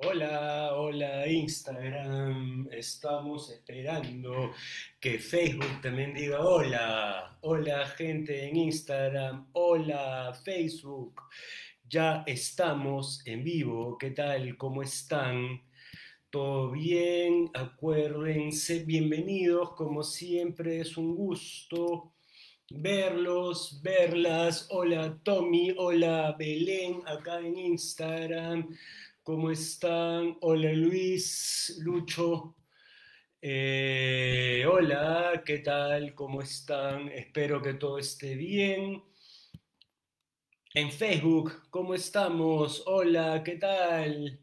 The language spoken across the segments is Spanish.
Hola, hola Instagram. Estamos esperando que Facebook también diga hola. Hola gente en Instagram. Hola Facebook. Ya estamos en vivo. ¿Qué tal? ¿Cómo están? ¿Todo bien? Acuérdense, bienvenidos. Como siempre es un gusto verlos, verlas. Hola Tommy, hola Belén acá en Instagram. ¿Cómo están? Hola Luis, Lucho. Eh, hola, ¿qué tal? ¿Cómo están? Espero que todo esté bien. En Facebook, ¿cómo estamos? Hola, ¿qué tal?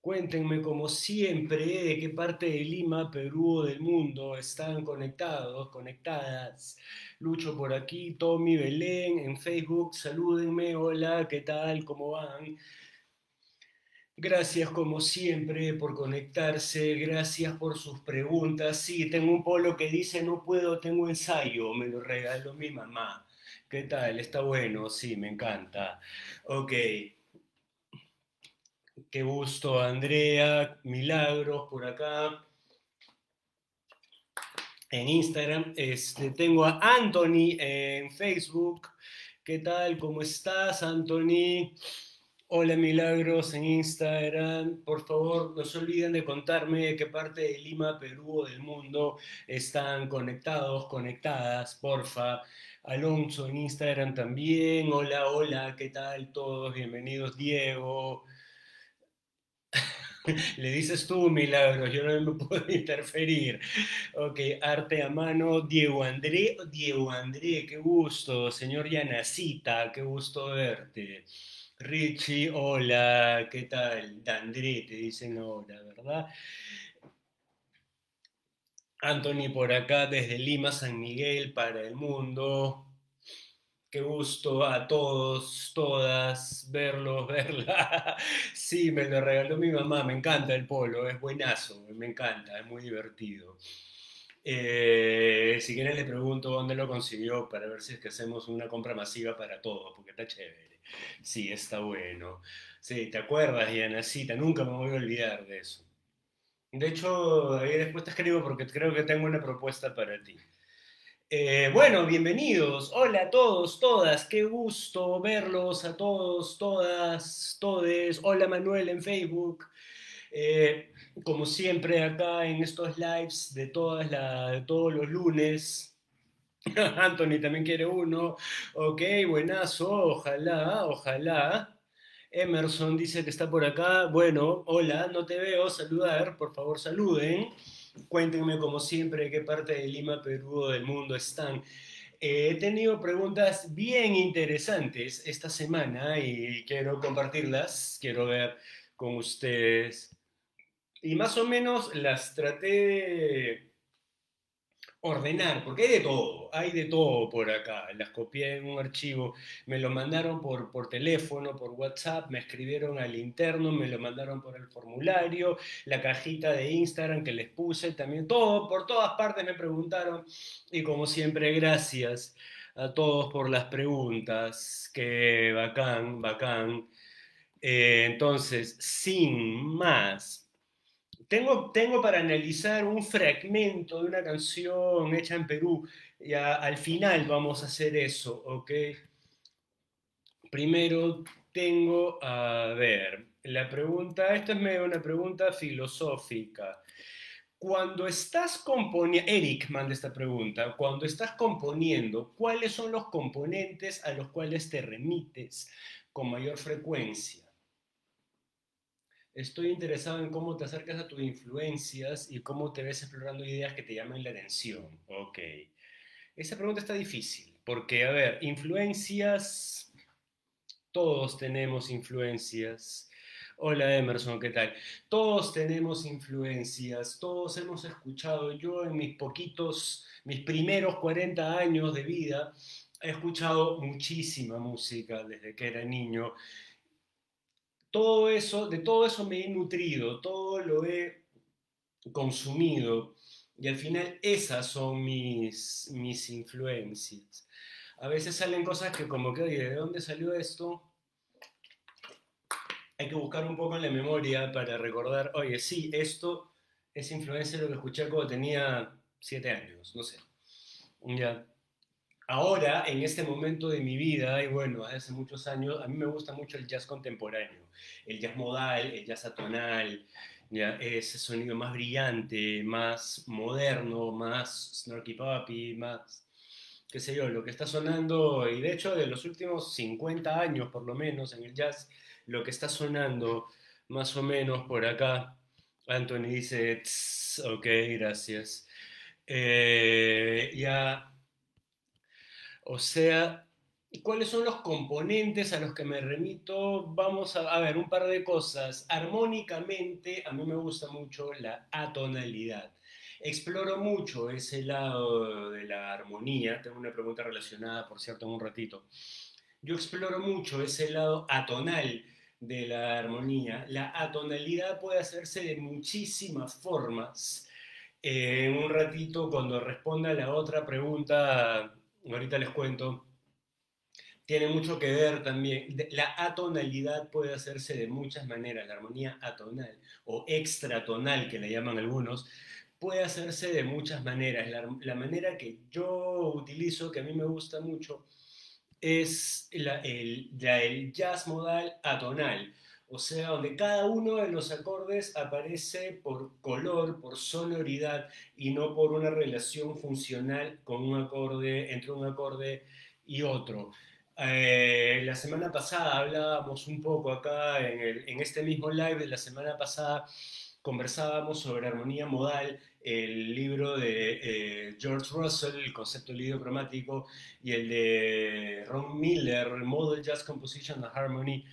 Cuéntenme como siempre de qué parte de Lima, Perú o del mundo están conectados, conectadas. Lucho por aquí, Tommy, Belén, en Facebook, salúdenme, hola, ¿qué tal? ¿Cómo van? Gracias como siempre por conectarse, gracias por sus preguntas. Sí, tengo un polo que dice no puedo, tengo ensayo, me lo regaló mi mamá. ¿Qué tal? Está bueno, sí, me encanta. Ok. Qué gusto, Andrea, Milagros por acá. En Instagram, este, tengo a Anthony en Facebook. ¿Qué tal? ¿Cómo estás, Anthony? Hola Milagros en Instagram. Por favor, no se olviden de contarme de qué parte de Lima, Perú o del mundo están conectados, conectadas, porfa. Alonso en Instagram también. Hola, hola, ¿qué tal todos? Bienvenidos, Diego. Le dices tú, Milagros, yo no me puedo interferir. Ok, arte a mano, Diego André, Diego André, qué gusto. Señor Yanacita, qué gusto verte. Richie, hola, ¿qué tal? Dandré, te dicen hola, ¿verdad? Anthony por acá desde Lima, San Miguel, para el mundo. Qué gusto a todos, todas, verlos, verla. Sí, me lo regaló mi mamá, me encanta el polo, es buenazo, me encanta, es muy divertido. Eh, si quieren le pregunto dónde lo consiguió para ver si es que hacemos una compra masiva para todos, porque está chévere. Sí, está bueno. Sí, ¿te acuerdas, Yanacita? Nunca me voy a olvidar de eso. De hecho, ahí después te escribo porque creo que tengo una propuesta para ti. Eh, bueno, bienvenidos. Hola a todos, todas. Qué gusto verlos a todos, todas, todes. Hola Manuel en Facebook. Eh, como siempre acá en estos lives de todos los lunes. Anthony también quiere uno. Ok, buenazo. Ojalá, ojalá. Emerson dice que está por acá. Bueno, hola, no te veo. Saludar, por favor, saluden. Cuéntenme, como siempre, de qué parte de Lima, Perú o del mundo están. Eh, he tenido preguntas bien interesantes esta semana y quiero compartirlas. Quiero ver con ustedes. Y más o menos las traté de ordenar, porque hay de todo, hay de todo por acá. Las copié en un archivo, me lo mandaron por, por teléfono, por WhatsApp, me escribieron al interno, me lo mandaron por el formulario, la cajita de Instagram que les puse, también todo, por todas partes me preguntaron y como siempre, gracias a todos por las preguntas, que bacán, bacán. Eh, entonces, sin más, tengo, tengo para analizar un fragmento de una canción hecha en Perú. Y al final vamos a hacer eso, ¿ok? Primero tengo, a ver, la pregunta, esta es medio una pregunta filosófica. Cuando estás componiendo, Eric manda esta pregunta, cuando estás componiendo, ¿cuáles son los componentes a los cuales te remites con mayor frecuencia? Estoy interesado en cómo te acercas a tus influencias y cómo te ves explorando ideas que te llamen la atención. Ok. Esa pregunta está difícil, porque, a ver, influencias, todos tenemos influencias. Hola Emerson, ¿qué tal? Todos tenemos influencias, todos hemos escuchado, yo en mis poquitos, mis primeros 40 años de vida, he escuchado muchísima música desde que era niño todo eso, de todo eso me he nutrido, todo lo he consumido y al final esas son mis, mis influencias. A veces salen cosas que como que, oye, ¿de dónde salió esto? hay que buscar un poco en la memoria para recordar, oye, sí, esto es influencia lo que escuché cuando tenía siete años, no sé. Ya. Ahora, en este momento de mi vida, y bueno, hace muchos años, a mí me gusta mucho el jazz contemporáneo, el jazz modal, el jazz atonal, ya, ese sonido más brillante, más moderno, más snarky puppy, más, qué sé yo, lo que está sonando, y de hecho de los últimos 50 años por lo menos en el jazz, lo que está sonando más o menos por acá, Anthony dice, ok, gracias. Eh, ya, o sea, ¿cuáles son los componentes a los que me remito? Vamos a, a ver un par de cosas. Armónicamente, a mí me gusta mucho la atonalidad. Exploro mucho ese lado de la armonía. Tengo una pregunta relacionada, por cierto, en un ratito. Yo exploro mucho ese lado atonal de la armonía. La atonalidad puede hacerse de muchísimas formas. Eh, en un ratito, cuando responda la otra pregunta, ahorita les cuento, tiene mucho que ver también. La atonalidad puede hacerse de muchas maneras. La armonía atonal o extratonal, que le llaman algunos, puede hacerse de muchas maneras. La, la manera que yo utilizo, que a mí me gusta mucho, es el, el jazz modal atonal, o sea, donde cada uno de los acordes aparece por color, por sonoridad y no por una relación funcional con un acorde, entre un acorde y otro. Eh, la semana pasada hablábamos un poco acá en, en este mismo live de la semana pasada conversábamos sobre armonía modal, el libro de eh, George Russell, el concepto líquido cromático, y el de Ron Miller, Model Jazz Composition and Harmony.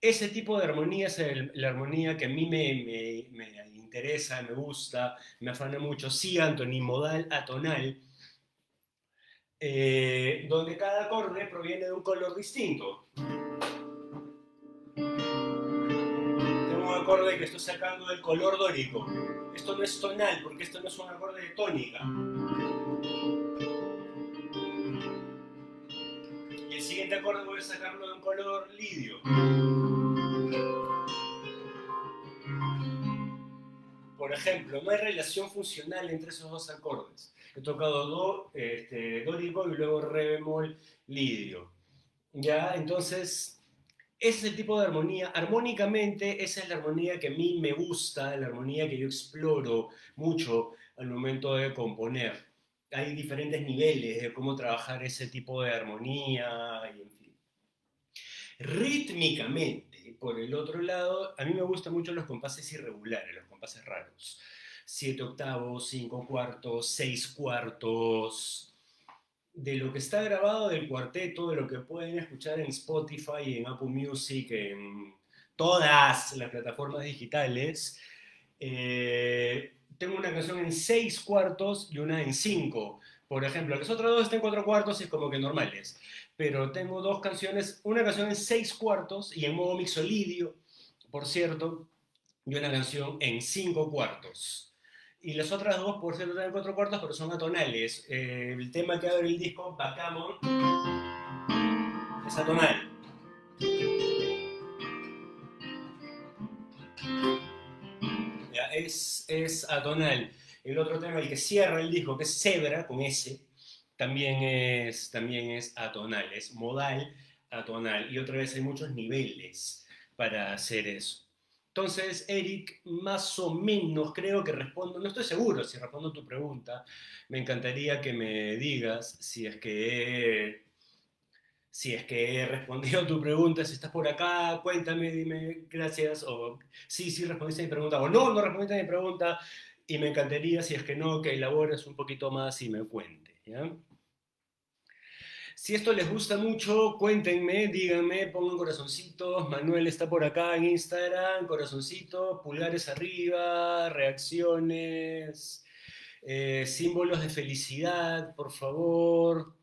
Ese tipo de armonía es la armonía que a mí me, me, interesa, me gusta, me afana mucho. Sí, Anthony, modal atonal, eh, donde cada acorde proviene de un color distinto. acorde que estoy sacando del color dórico. Esto no es tonal, porque esto no es un acorde de tónica. Siguiente acorde voy a sacarlo de un color lidio. Por ejemplo, no hay relación funcional entre esos dos acordes. He tocado do, este, dórico y luego re bemol lidio. Ya, entonces ese es el tipo de armonía. Armónicamente, esa es la armonía que a mí me gusta, la armonía que yo exploro mucho al momento de componer. Hay diferentes niveles de cómo trabajar ese tipo de armonía y en fin. Rítmicamente, por el otro lado, a mí me gustan mucho los compases irregulares, los compases raros. Siete octavos, cinco cuartos, seis cuartos, de lo que está grabado del cuarteto, de lo que pueden escuchar en Spotify, en Apple Music, en todas las plataformas digitales. Eh, tengo una canción en seis cuartos y una en cinco. Por ejemplo, las otras dos están en cuatro cuartos y es como que normales. Pero tengo dos canciones, una canción en seis cuartos y en modo mixolidio, por cierto, y una canción en cinco cuartos. Y las otras dos, por cierto, tienen cuatro cuartos, pero son atonales. Eh, el tema que abre el disco, Backgammon, es atonal. Es, es atonal. El otro tema, el que cierra el disco, que es Zebra, con S, también es, también es atonal, es modal atonal. Y otra vez hay muchos niveles para hacer eso. Entonces, Eric, más o menos creo que respondo, no estoy seguro si respondo tu pregunta, me encantaría que me digas si es que si es que he respondido a tu pregunta, si estás por acá, cuéntame, dime gracias, o sí, sí respondiste a mi pregunta, o no, no respondiste a mi pregunta, y me encantaría, si es que no, que elabores un poquito más y me cuente, ¿ya? Si esto les gusta mucho, cuéntenme, díganme, pongan corazoncitos. Manuel está por acá en Instagram, corazoncitos, pulgares arriba, reacciones, eh, símbolos de felicidad, por favor.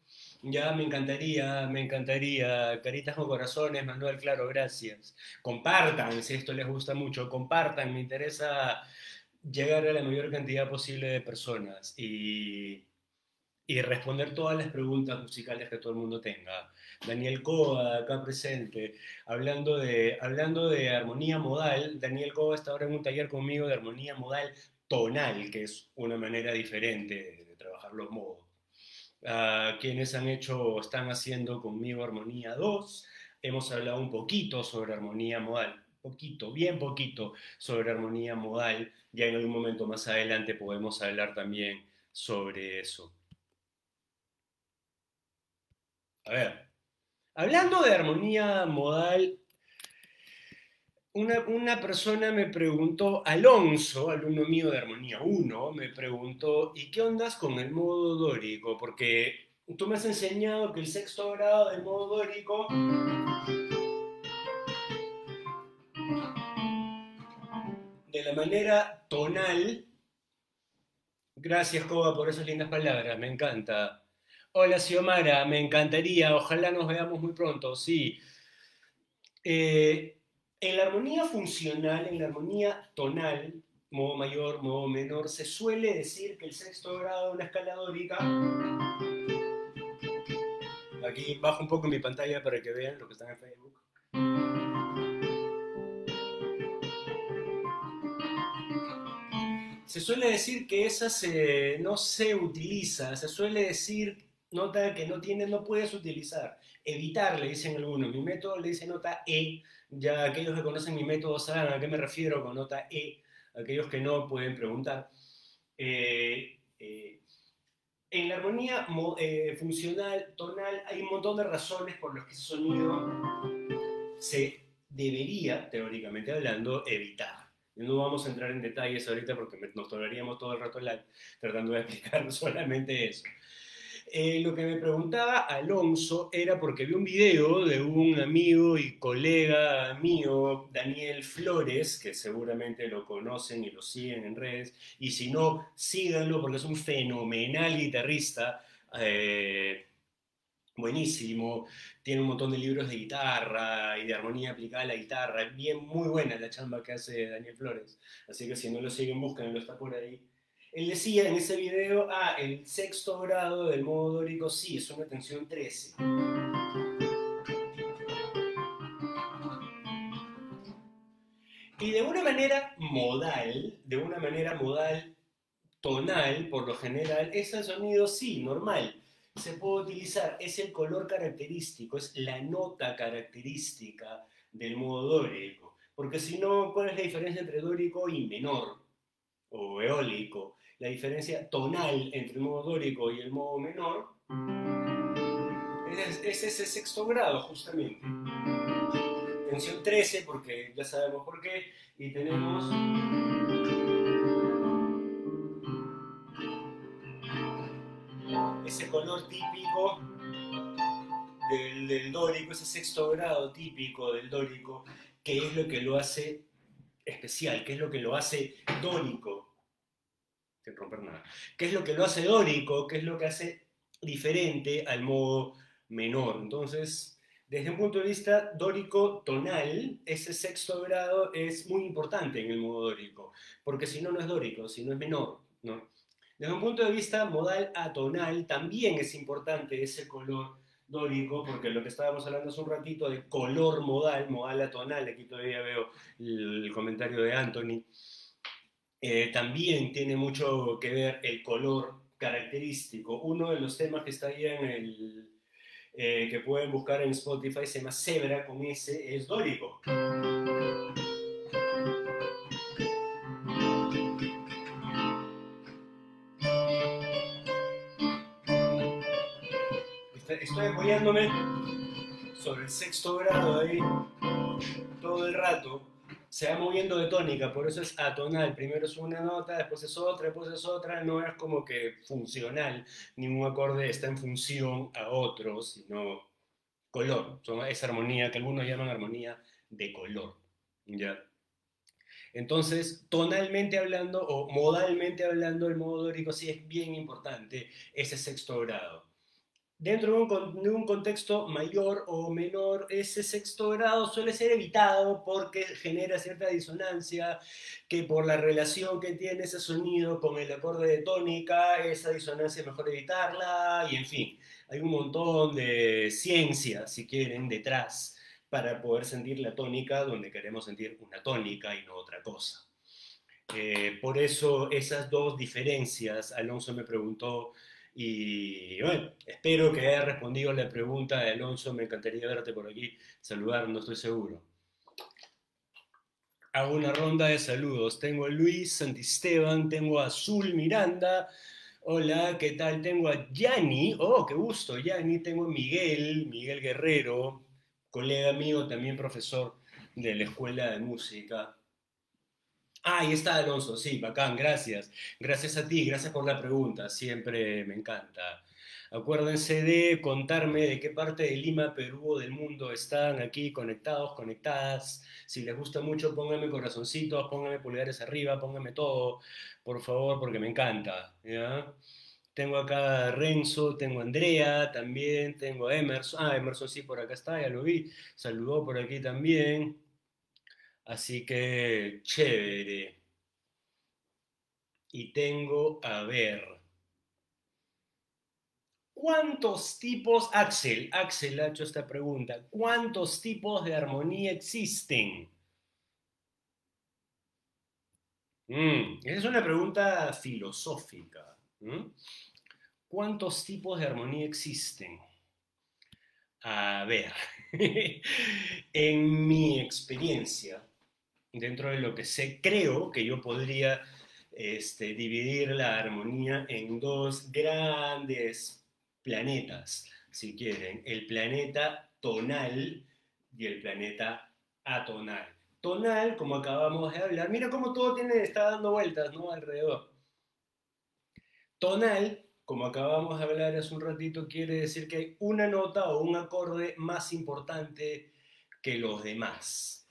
Ya me encantaría, me encantaría. Caritas con corazones, Manuel, claro, gracias. Compartan, si esto les gusta mucho, compartan, me interesa llegar a la mayor cantidad posible de personas. Y y responder todas las preguntas musicales que todo el mundo tenga. Daniel Coa, acá presente, hablando de, hablando de armonía modal. Daniel Coa está ahora en un taller conmigo de armonía modal tonal, que es una manera diferente de trabajar los modos. Uh, quienes han hecho, están haciendo conmigo Armonía 2, hemos hablado un poquito sobre armonía modal, poquito, bien poquito sobre armonía modal, ya en algún momento más adelante podemos hablar también sobre eso. A ver, hablando de armonía modal, una, persona me preguntó, Alonso, alumno mío de Armonía 1, me preguntó, ¿y qué ondas con el modo dórico? Porque tú me has enseñado que el sexto grado del modo dórico de la manera tonal, gracias Coba por esas lindas palabras, me encanta, Hola, Xiomara, me encantaría, ojalá nos veamos muy pronto, sí. Eh, en la armonía funcional, en la armonía tonal, modo mayor, modo menor, se suele decir que el sexto grado de una escala dórica... Aquí bajo un poco mi pantalla para que vean lo que están en Facebook. Se suele decir que esa no se utiliza, se suele decir nota que no tienes, no puedes utilizar. Evitar, le dicen algunos. Mi método le dice nota E. Ya aquellos que conocen mi método saben a qué me refiero con nota E. Aquellos que no pueden preguntar. Eh, eh, en la armonía eh, funcional, tonal, hay un montón de razones por las que ese sonido se debería, teóricamente hablando, evitar. No vamos a entrar en detalles ahorita porque nos tomaríamos todo el rato tratando de explicar solamente eso. Eh, lo que me preguntaba Alonso era porque vi un video de un amigo y colega mío, Daniel Flores, que seguramente lo conocen y lo siguen en redes, y si no, síganlo porque es un fenomenal guitarrista. Eh, buenísimo, tiene un montón de libros de guitarra y de armonía aplicada a la guitarra, bien muy buena la chamba que hace Daniel Flores, así que si no lo siguen, búsquenlo, está por ahí. Él decía en ese video, ah, el sexto grado del modo dórico sí, es una tensión 13. Y de una manera modal, de una manera modal tonal, por lo general, ese sonido sí, normal, se puede utilizar, es el color característico, es la nota característica del modo dórico. Porque si no, ¿cuál es la diferencia entre dórico y menor? O eólico la diferencia tonal entre el modo dórico y el modo menor es, ese sexto grado justamente. Tensión 13 porque ya sabemos por qué y tenemos ese color típico del, del, dórico, ese sexto grado típico del dórico, que es lo que lo hace especial, que es lo que lo hace dórico romper nada. ¿Qué es lo que lo hace dórico? ¿Qué es lo que hace diferente al modo menor? Entonces, desde un punto de vista dórico tonal, ese sexto grado es muy importante en el modo dórico, porque si no, no es dórico, si no es menor. ¿no? Desde un punto de vista modal atonal, también es importante ese color dórico, porque lo que estábamos hablando hace un ratito de color modal, modal atonal, aquí todavía veo el comentario de Anthony, eh, también tiene mucho que ver el color característico. Uno de los temas que está ahí en el, eh, que pueden buscar en Spotify se llama Zebra con ese, es dórico. Estoy apoyándome sobre el sexto grado ahí todo el rato se va moviendo de tónica, por eso es atonal. Primero es una nota, después es otra, después es otra. No es como que funcional. Ningún acorde está en función a otro, sino color. Es armonía que algunos llaman armonía de color. ¿ya? Entonces, tonalmente hablando o modalmente hablando, el modo dórico sí es bien importante ese sexto grado. Dentro de un, contexto mayor o menor, ese sexto grado suele ser evitado porque genera cierta disonancia, que por la relación que tiene ese sonido con el acorde de tónica, esa disonancia es mejor evitarla, y en fin, hay un montón de ciencia, si quieren, detrás para poder sentir la tónica donde queremos sentir una tónica y no otra cosa. Eh, por eso esas dos diferencias, Alonso me preguntó y bueno, espero que haya respondido la pregunta de Alonso. Me encantaría verte por aquí, saludar, no estoy seguro. Hago una ronda de saludos. Tengo a Luis Santisteban, tengo a Azul Miranda. Hola, ¿qué tal? Tengo a Yanni. Oh, qué gusto, Yanni. Tengo a Miguel, Miguel Guerrero, colega mío, también profesor de la Escuela de Música. Ah, ahí está Alonso, sí, bacán, gracias. Gracias a ti, gracias por la pregunta, siempre me encanta. Acuérdense de contarme de qué parte de Lima, Perú o del mundo están aquí conectados, conectadas. Si les gusta mucho, pónganme corazoncitos, pónganme pulgares arriba, pónganme todo, por favor, porque me encanta. Tengo acá a Renzo, tengo a Andrea también, tengo a Emerson. Ah, Emerson sí, por acá está, ya lo vi. Saludó por aquí también. Así que, chévere. Y tengo, a ver, ¿cuántos tipos, Axel, Axel ha hecho esta pregunta, ¿cuántos tipos de armonía existen? Mm, esa es una pregunta filosófica. ¿Cuántos tipos de armonía existen? A ver, en mi experiencia, dentro de lo que sé, creo que yo podría este, dividir la armonía en dos grandes planetas, si quieren, el planeta tonal y el planeta atonal. Tonal, como acabamos de hablar, mira cómo todo está dando vueltas ¿no? alrededor. Tonal, como acabamos de hablar hace un ratito, quiere decir que hay una nota o un acorde más importante que los demás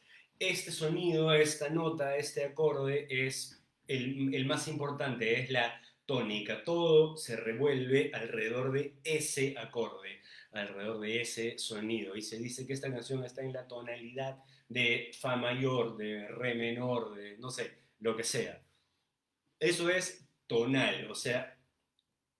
este sonido, esta nota, este acorde es el, más importante, es la tónica. Todo se revuelve alrededor de ese acorde, alrededor de ese sonido. Y se dice que esta canción está en la tonalidad de Fa mayor, de Re menor, de no sé, lo que sea. Eso es tonal, o sea,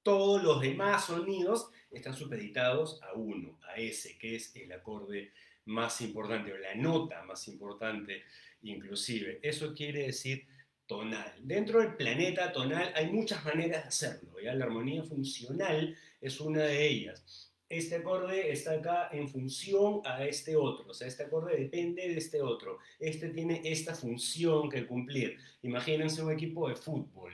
todos los demás sonidos están supeditados a uno, a ese, que es el acorde más importante o la nota más importante inclusive. Eso quiere decir tonal. Dentro del planeta tonal hay muchas maneras de hacerlo. ¿ya? La armonía funcional es una de ellas. Este acorde está acá en función a este otro, o sea, este acorde depende de este otro. Este tiene esta función que cumplir. Imagínense un equipo de fútbol.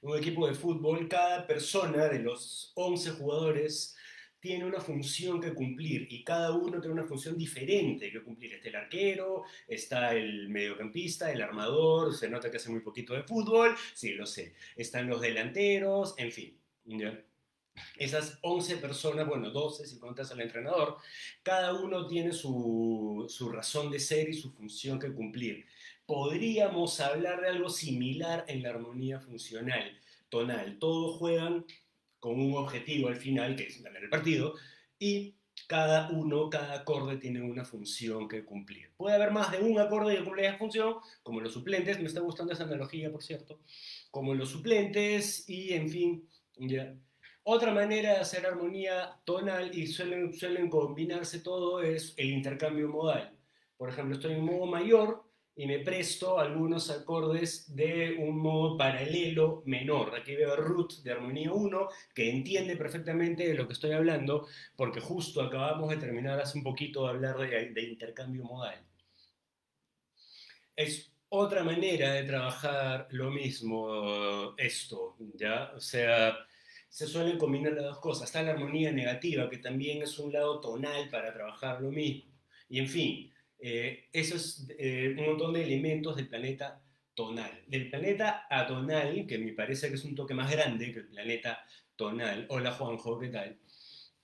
Un equipo de fútbol, cada persona de los 11 jugadores tiene una función que cumplir y cada uno tiene una función diferente que cumplir. Está el arquero, está el mediocampista, el armador, se nota que hace muy poquito de fútbol, sí, lo sé. Están los delanteros, en fin. Esas 11 personas, bueno, 12 si contas al entrenador, cada uno tiene su, su razón de ser y su función que cumplir. Podríamos hablar de algo similar en la armonía funcional, tonal. Todos juegan con un objetivo al final, que es ganar el partido, y cada uno, cada acorde tiene una función que cumplir. Puede haber más de un acorde que cumple esa función, como los suplentes, me está gustando esa analogía, por cierto, como los suplentes y, en fin, ya. Otra manera de hacer armonía tonal, y suelen, suelen combinarse todo, es el intercambio modal. Por ejemplo, estoy en modo mayor, y me presto algunos acordes de un modo paralelo menor. Aquí veo root de armonía 1, que entiende perfectamente de lo que estoy hablando, porque justo acabamos de terminar hace un poquito de hablar de, de intercambio modal. Es otra manera de trabajar lo mismo esto, ¿ya? O sea, se suelen combinar las dos cosas. Está la armonía negativa, que también es un lado tonal para trabajar lo mismo. Y en fin, eh, eso es eh, un montón de elementos del planeta tonal. Del planeta atonal, que me parece que es un toque más grande que el planeta tonal. Hola Juanjo, ¿qué tal?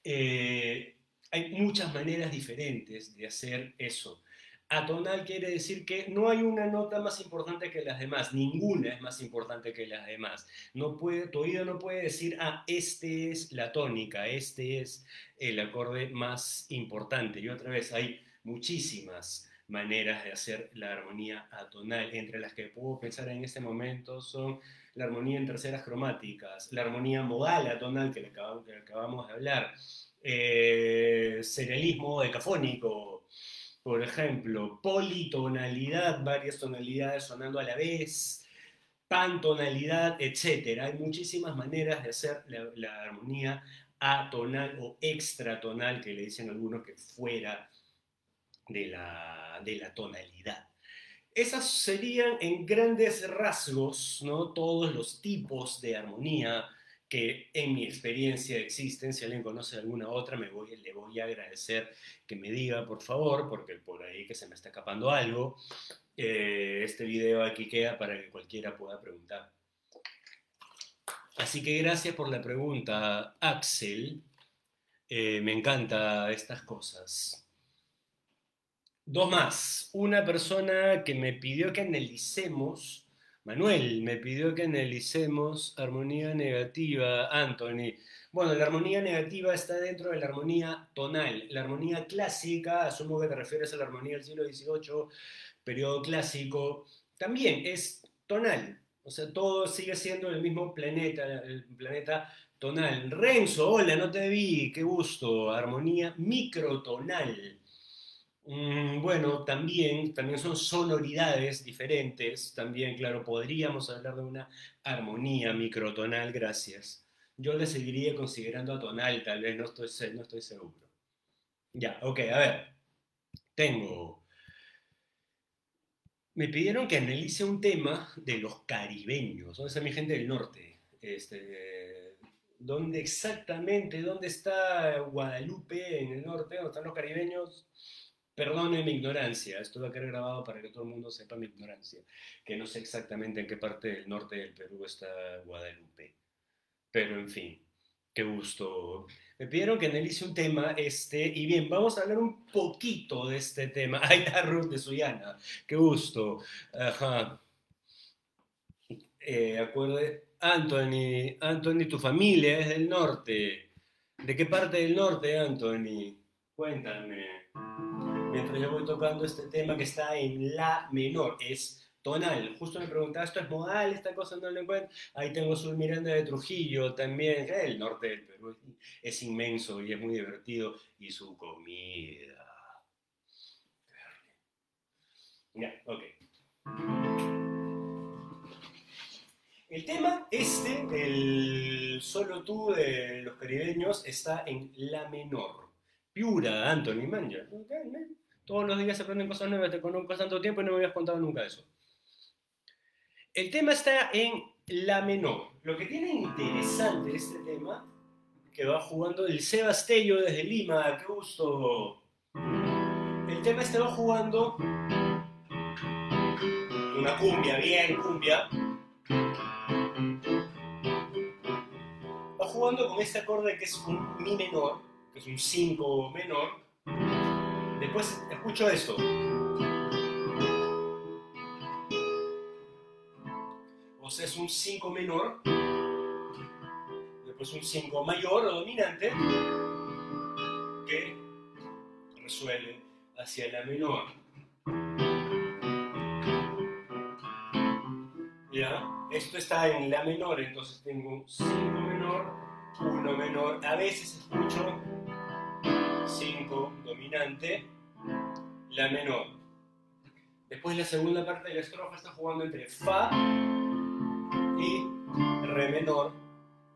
Eh, hay muchas maneras diferentes de hacer eso. Atonal quiere decir que no hay una nota más importante que las demás, ninguna es más importante que las demás. No puede, tu oído no puede decir, ah, este es la tónica, este es el acorde más importante. Y otra vez, hay muchísimas maneras de hacer la armonía atonal, entre las que puedo pensar en este momento son la armonía en terceras cromáticas, la armonía modal atonal que, acabamos, de hablar, eh, serialismo decafónico, por ejemplo, politonalidad, varias tonalidades sonando a la vez, pantonalidad, etc. Hay muchísimas maneras de hacer la, armonía atonal o extratonal, que le dicen algunos que fuera de la, de la tonalidad. Esas serían en grandes rasgos ¿no? todos los tipos de armonía que en mi experiencia existen. Si alguien conoce alguna otra, me voy, le voy a agradecer que me diga, por favor, porque por ahí que se me está escapando algo. Eh, este video aquí queda para que cualquiera pueda preguntar. Así que gracias por la pregunta, Axel. Eh, me encanta estas cosas. Dos más. Una persona que me pidió que analicemos Manuel me pidió que analicemos armonía negativa, Anthony. Bueno, la armonía negativa está dentro de la armonía tonal. La armonía clásica, asumo que te refieres a la armonía del siglo XVIII, periodo clásico, también es tonal. O sea, todo sigue siendo el mismo planeta, el planeta tonal. Renzo, hola, no te vi, qué gusto. Armonía microtonal. Mm, bueno, también, también son sonoridades diferentes. También, claro, podríamos hablar de una armonía microtonal, gracias. Yo le seguiría considerando atonal, tal vez, no estoy, no estoy seguro. Ya, ok, a ver. Tengo... Me pidieron que analice un tema de los caribeños, ¿dónde está mi gente del norte? Este, ¿Dónde exactamente, dónde está Guadalupe en el norte? ¿Dónde están los caribeños? Perdone mi ignorancia, esto va a quedar grabado para que todo el mundo sepa mi ignorancia, que no sé exactamente en qué parte del norte del Perú está Guadalupe. Pero en fin, qué gusto. Me pidieron que analice un tema este, y bien, vamos a hablar un poquito de este tema. Ay, la Ruth de Suyana, qué gusto. Ajá. Eh, Anthony, Anthony, tu familia es del norte. ¿De qué parte del norte, Anthony? Cuéntame mientras yo voy tocando este tema que está en la menor, es tonal. Justo me preguntaba, ¿esto es modal? Esta cosa no lo encuentro. Ahí tengo Sur Miranda de Trujillo también. El norte del Perú es inmenso y es muy divertido. Y su comida. Ya, ok. El tema este, el solo tú de los caribeños, está en la menor. Piura, Anthony Manja. Todos los días se aprenden cosas nuevas, te conozco tanto tiempo y no me habías contado nunca eso. El tema está en la menor. Lo que tiene interesante este tema, que va jugando el Sebastello desde Lima, qué gusto. El tema este va jugando una cumbia, bien cumbia. Va jugando con este acorde que es un mi menor, que es un 5 menor Después escucho esto. O sea, es un 5 menor, después un 5 mayor o dominante, que resuelve hacia la menor. ¿Ya? Esto está en la menor, entonces tengo un 5 menor, 1 menor. A veces escucho 5 dominante, la menor. Después la segunda parte de la estrofa está jugando entre Fa y Re menor,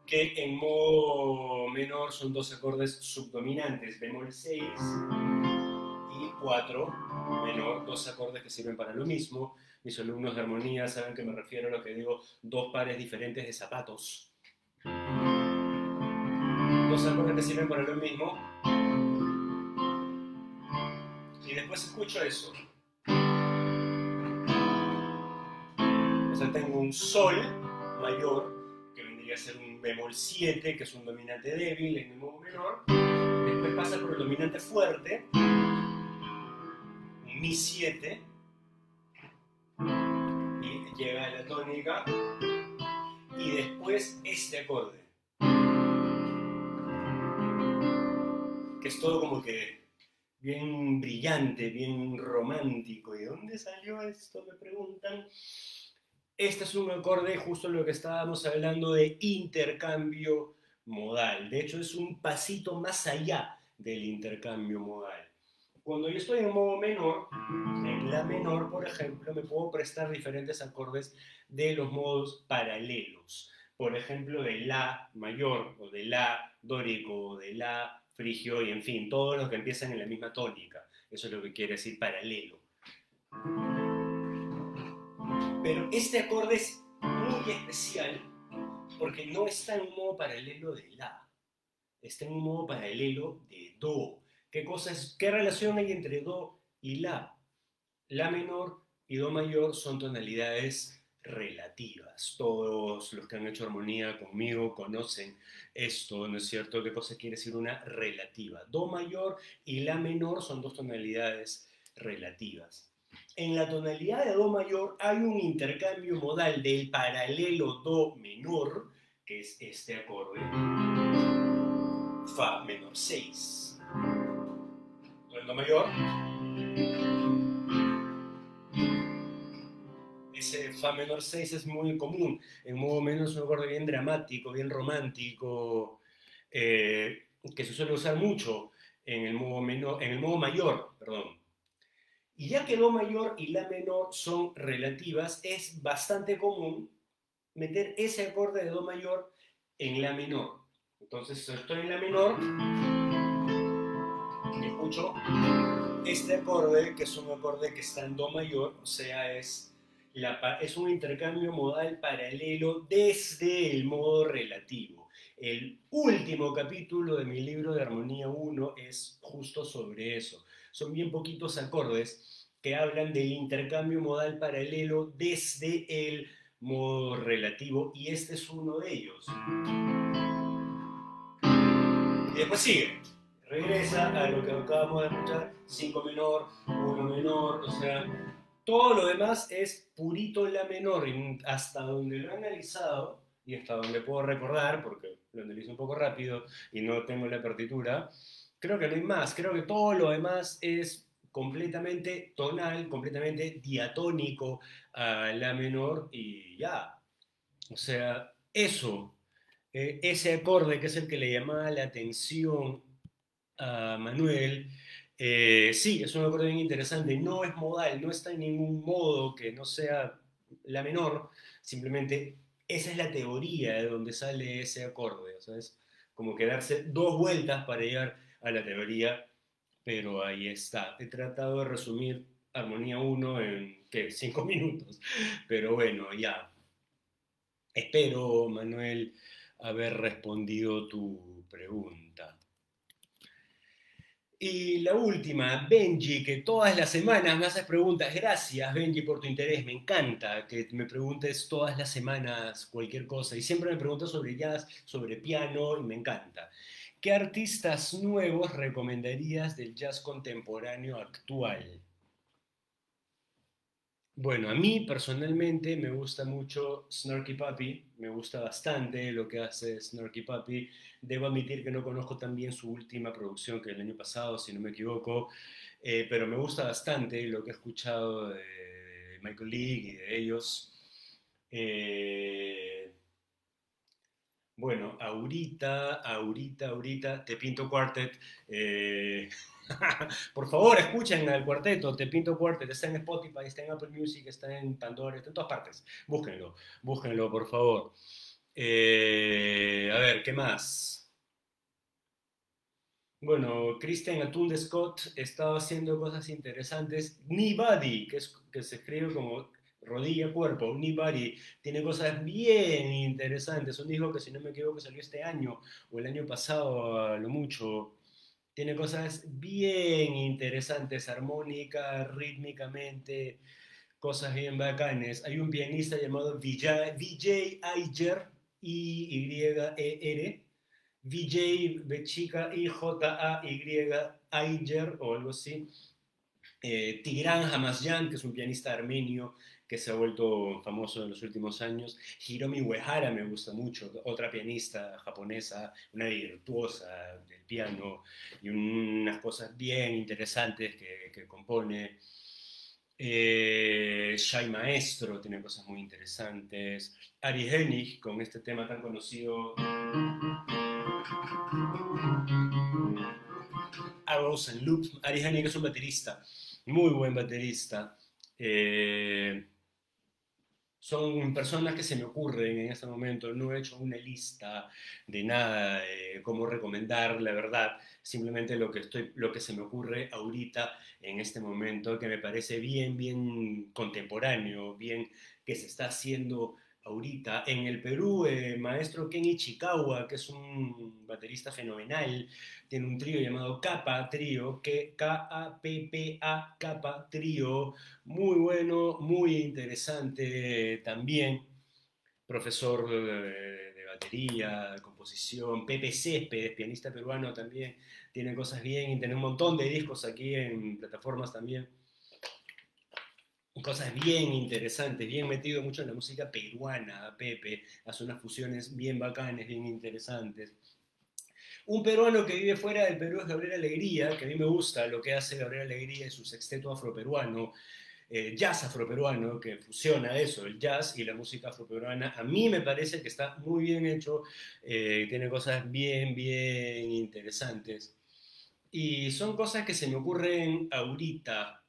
que en modo menor son dos acordes subdominantes, bemol 6 y 4 menor, dos acordes que sirven para lo mismo. Mis alumnos de armonía saben que me refiero a lo que digo, dos pares diferentes de zapatos. Dos acordes que sirven para lo mismo, y después escucho eso. O sea, tengo un sol mayor, que vendría a ser un bemol 7, que es un dominante débil en el modo menor. Después pasa por el dominante fuerte, un Mi 7, y llega a la tónica, y después este acorde. Que es todo como que bien brillante, bien romántico. ¿Y dónde salió esto? Me preguntan. Este es un acorde justo lo que estábamos hablando de intercambio modal. De hecho, es un pasito más allá del intercambio modal. Cuando yo estoy en modo menor, en la menor, por ejemplo, me puedo prestar diferentes acordes de los modos paralelos. Por ejemplo, de la mayor, o de la dórico, o de la frigio, y en fin, todos los que empiezan en la misma tónica. Eso es lo que quiere decir paralelo. Pero este acorde es muy especial porque no está en un modo paralelo de La, está en un modo paralelo de Do. ¿Qué, cosa es, ¿Qué relación hay entre Do y La? La menor y Do mayor son tonalidades relativas. Todos los que han hecho armonía conmigo conocen esto, ¿no es cierto? ¿Qué cosa quiere decir una relativa? Do mayor y La menor son dos tonalidades relativas. En la tonalidad de Do mayor hay un intercambio modal del paralelo Do menor, que es este acorde, Fa menor 6. En Do mayor, ese Fa menor 6 es muy común. En modo menor es un acorde bien dramático, bien romántico, eh, que se suele usar mucho en el modo, menor, en el modo mayor, perdón. Y ya que Do mayor y La menor son relativas, es bastante común meter ese acorde de Do mayor en La menor. Entonces, si estoy en La menor, escucho este acorde, que es un acorde que está en Do mayor, o sea, es, la, es un intercambio modal paralelo desde el modo relativo. El último capítulo de mi libro de Armonía 1 es justo sobre eso son bien poquitos acordes que hablan del intercambio modal paralelo desde el modo relativo y este es uno de ellos. Y después sigue, regresa a lo que acabamos de escuchar, 5 menor, 1 menor, o sea, todo lo demás es purito la menor, hasta donde lo he analizado y hasta donde puedo recordar, porque lo analizo un poco rápido y no tengo la partitura, creo que no hay más, creo que todo lo demás es completamente tonal, completamente diatónico a la menor y ya. O sea, eso, eh, ese acorde que es el que le llamaba la atención a Manuel, eh, sí, es un acorde bien interesante, no es modal, no está en ningún modo que no sea la menor, simplemente esa es la teoría de donde sale ese acorde, o sea, es como que darse dos vueltas para llegar a la teoría, pero ahí está. He tratado de resumir Armonía 1 en, ¿qué? Cinco minutos, pero bueno, ya. Espero, Manuel, haber respondido tu pregunta. Y la última, Benji, que todas las semanas me haces preguntas. Gracias, Benji, por tu interés. Me encanta que me preguntes todas las semanas cualquier cosa. Y siempre me preguntas sobre jazz, sobre piano, y me encanta. ¿Qué artistas nuevos recomendarías del jazz contemporáneo actual? Bueno, a mí personalmente me gusta mucho Snarky Puppy, me gusta bastante lo que hace Snarky Puppy. Debo admitir que no conozco tan bien su última producción que el año pasado, si no me equivoco, eh, pero me gusta bastante lo que he escuchado de Michael League y de ellos. Eh, bueno, ahorita, ahorita, ahorita, Te Pinto Quartet. Eh, por favor, escuchen al cuarteto, Te Pinto Quartet. Está en Spotify, está en Apple Music, está en Pandora, está en todas partes. Búsquenlo, búsquenlo, por favor. Eh, a ver, ¿qué más? Bueno, Christian Atunde Scott estaba haciendo cosas interesantes. Nibody, que, es, que se escribe como rodilla, cuerpo, Unibody, tiene cosas bien interesantes. Un disco que, si no me equivoco, salió este año o el año pasado, a lo mucho. Tiene cosas bien interesantes, armónica, rítmicamente, cosas bien bacanes. Hay un pianista llamado VJ, VJ Iger, I-Y-E-R, VJ, B chica, I-J-A-Y, Iger, o algo así Eh, Tigran Hamasyan, que es un pianista armenio que se ha vuelto famoso en los últimos años. Hiromi Uehara me gusta mucho, otra pianista japonesa, una virtuosa del piano y unas cosas bien interesantes que, compone. Eh, Shai Maestro tiene cosas muy interesantes. Ari Hennig con este tema tan conocido. Arrows and Loops. Ari Hennig es un baterista, muy buen baterista. Eh, son personas que se me ocurren en este momento. No he hecho una lista de nada, de cómo recomendar, la verdad. Simplemente lo que, estoy, lo que se me ocurre ahorita, en este momento, que me parece bien, bien contemporáneo, bien que se está haciendo ahorita. En el Perú, el maestro Ken Ichikawa, que es un baterista fenomenal, tiene un trío llamado Kappa Trío, que K-A-P-P-A, Kappa Trío, muy bueno, muy interesante también. Profesor de, de batería, composición, Pepe Céspedes, pianista peruano también, tiene cosas bien, y tiene un montón de discos aquí en plataformas también cosas bien interesantes, bien metido mucho en la música peruana, Pepe, hace unas fusiones bien bacanes, bien interesantes. Un peruano que vive fuera del Perú es Gabriel Alegría, que a mí me gusta lo que hace Gabriel Alegría y su sexteto afroperuano, eh, jazz afroperuano, que fusiona eso, el jazz y la música afroperuana. A mí me parece que está muy bien hecho, eh, tiene cosas bien, bien interesantes. Y son cosas que se me ocurren ahorita,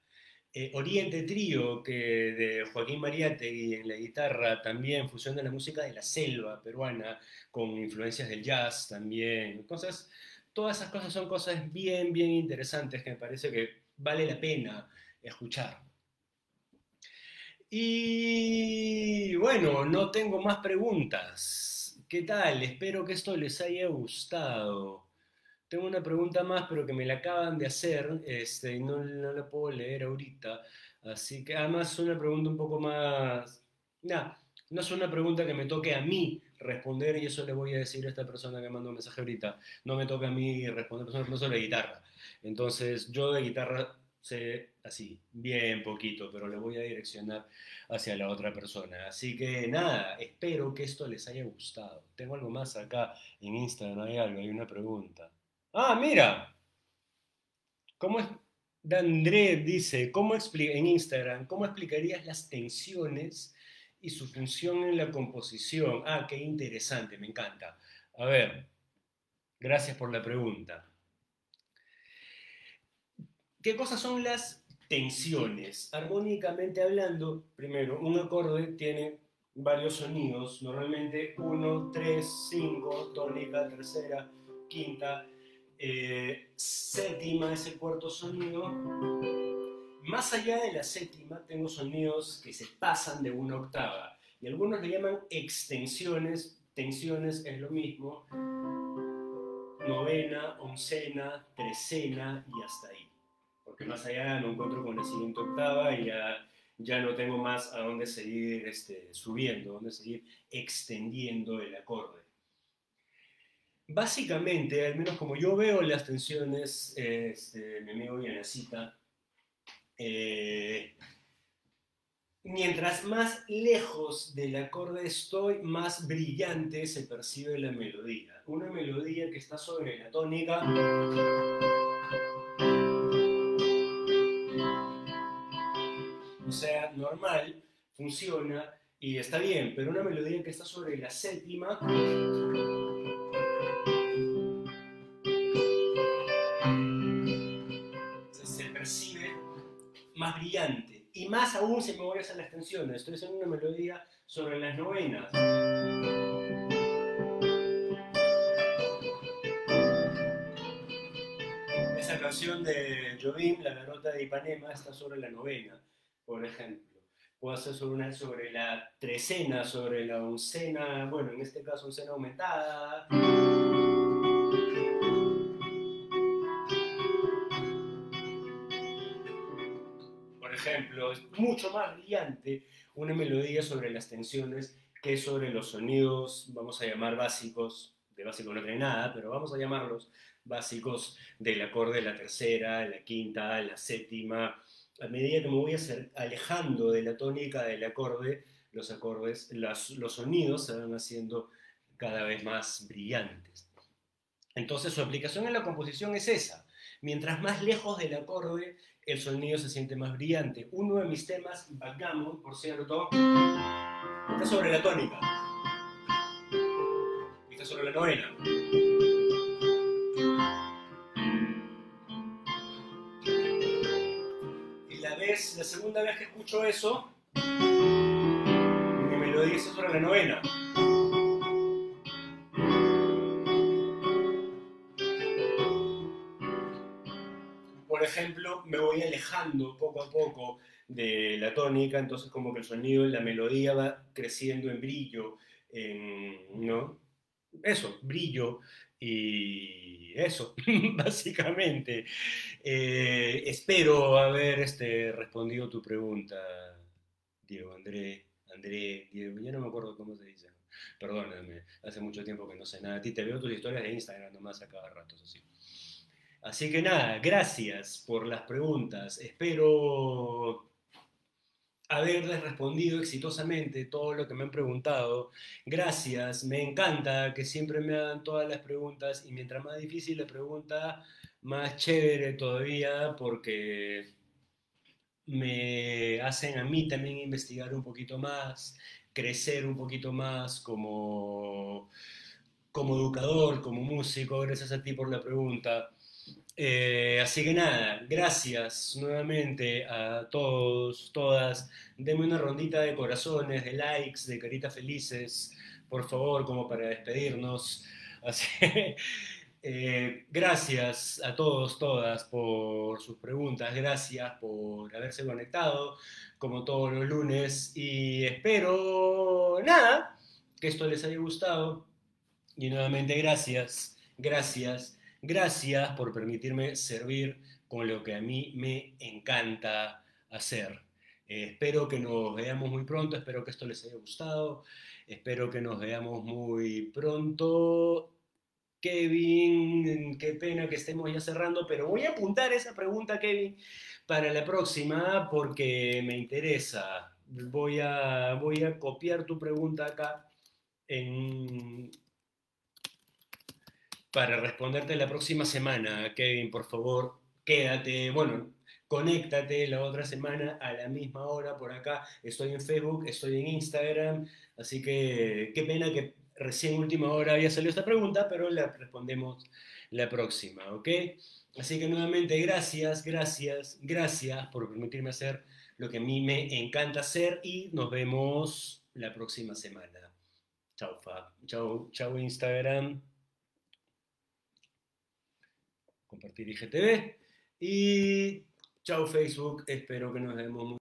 eh, Oriente Trío, que de Joaquín Mariátegui en la guitarra, también fusión de la música de la selva peruana, con influencias del jazz también. Cosas, todas esas cosas son cosas bien, bien interesantes que me parece que vale la pena escuchar. Y bueno, no tengo más preguntas. ¿Qué tal? Espero que esto les haya gustado. Tengo una pregunta más, pero que me la acaban de hacer este, y no, no la puedo leer ahorita. Así que además es una pregunta un poco más... Nah, no es una pregunta que me toque a mí responder y eso le voy a decir a esta persona que mandó un mensaje ahorita. No me toca a mí responder, no soy de guitarra. Entonces yo de guitarra sé así, bien poquito, pero le voy a direccionar hacia la otra persona. Así que nada, espero que esto les haya gustado. Tengo algo más acá en Instagram, hay algo, hay una pregunta. Ah, mira. ¿Cómo es? Dandré dice, ¿cómo en Instagram, ¿cómo explicarías las tensiones y su función en la composición? Ah, qué interesante, me encanta. A ver, gracias por la pregunta. ¿Qué cosas son las tensiones? Armónicamente hablando, primero, un acorde tiene varios sonidos, normalmente 1, 3, 5, tónica, tercera, quinta, eh, séptima es el cuarto sonido. Más allá de la séptima, tengo sonidos que se pasan de una octava. Y algunos le llaman extensiones, tensiones es lo mismo. Novena, oncena, trecena y hasta ahí. Porque más allá no encuentro con la siguiente octava y ya, ya no tengo más a dónde seguir este, subiendo, a dónde seguir extendiendo el acorde. Básicamente, al menos como yo veo las tensiones, este, mi amigo Yanacita, eh, mientras más lejos del acorde estoy, más brillante se percibe la melodía. Una melodía que está sobre la tónica. O sea, normal, funciona y está bien, pero una melodía que está sobre la séptima brillante. Y más aún si me voy a hacer las tensiones. Estoy haciendo una melodía sobre las novenas. Esa canción de Jovim, La Garota de Ipanema, está sobre la novena, por ejemplo. Puedo hacer sobre, una, sobre la trecena, sobre la oncena, bueno, en este caso oncena aumentada. Ejemplo, es mucho más brillante una melodía sobre las tensiones que sobre los sonidos, vamos a llamar básicos, de básico no tiene nada, pero vamos a llamarlos básicos del acorde de la tercera, la quinta, la séptima, a medida que me voy alejando de la tónica del acorde, los acordes, los sonidos se van haciendo cada vez más brillantes. Entonces su aplicación en la composición es esa. Mientras más lejos del acorde, el sonido se siente más brillante. Uno de mis temas, Backgammon, por cierto, está sobre la tónica. Está sobre la novena. Y la vez, la segunda vez que escucho eso, mi melodía está sobre la novena. Ejemplo, me voy alejando poco a poco de la tónica, entonces como que el sonido, la melodía va creciendo en brillo, ¿no? Eso, brillo y eso, básicamente. Eh, espero haber este, respondido tu pregunta, Diego, André, André, Diego, ya no me acuerdo cómo se dice. Perdóname, hace mucho tiempo que no sé nada. A ti te veo tus historias de Instagram nomás a cada rato, así. Así que nada, gracias por las preguntas. Espero haberles respondido exitosamente todo lo que me han preguntado. Gracias, me encanta que siempre me hagan todas las preguntas y mientras más difícil la pregunta, más chévere todavía porque me hacen a mí también investigar un poquito más, crecer un poquito más como, como educador, como músico. Gracias a ti por la pregunta. Eh, así que nada, gracias nuevamente a todos, todas. Denme una rondita de corazones, de likes, de caritas felices, por favor, como para despedirnos. Eh, gracias a todos, todas, por sus preguntas. Gracias por haberse conectado, como todos los lunes. Y espero, nada, que esto les haya gustado. Y nuevamente, gracias, gracias Gracias por permitirme servir con lo que a mí me encanta hacer. Eh, espero que nos veamos muy pronto, espero que esto les haya gustado, espero que nos veamos muy pronto. Kevin, qué pena que estemos ya cerrando, pero voy a apuntar esa pregunta, Kevin, para la próxima porque me interesa. Voy a, voy a copiar tu pregunta acá en, para responderte la próxima semana, Kevin, por favor, quédate, bueno, conéctate la otra semana a la misma hora por acá. Estoy en Facebook, estoy en Instagram, así que qué pena que recién última hora había salido esta pregunta, pero la respondemos la próxima, ¿ok? Así que nuevamente gracias, gracias, gracias por permitirme hacer lo que a mí me encanta hacer y nos vemos la próxima semana. Chao, Fa. Chao, chao Instagram compartir IGTV. Y chao Facebook, espero que nos vemos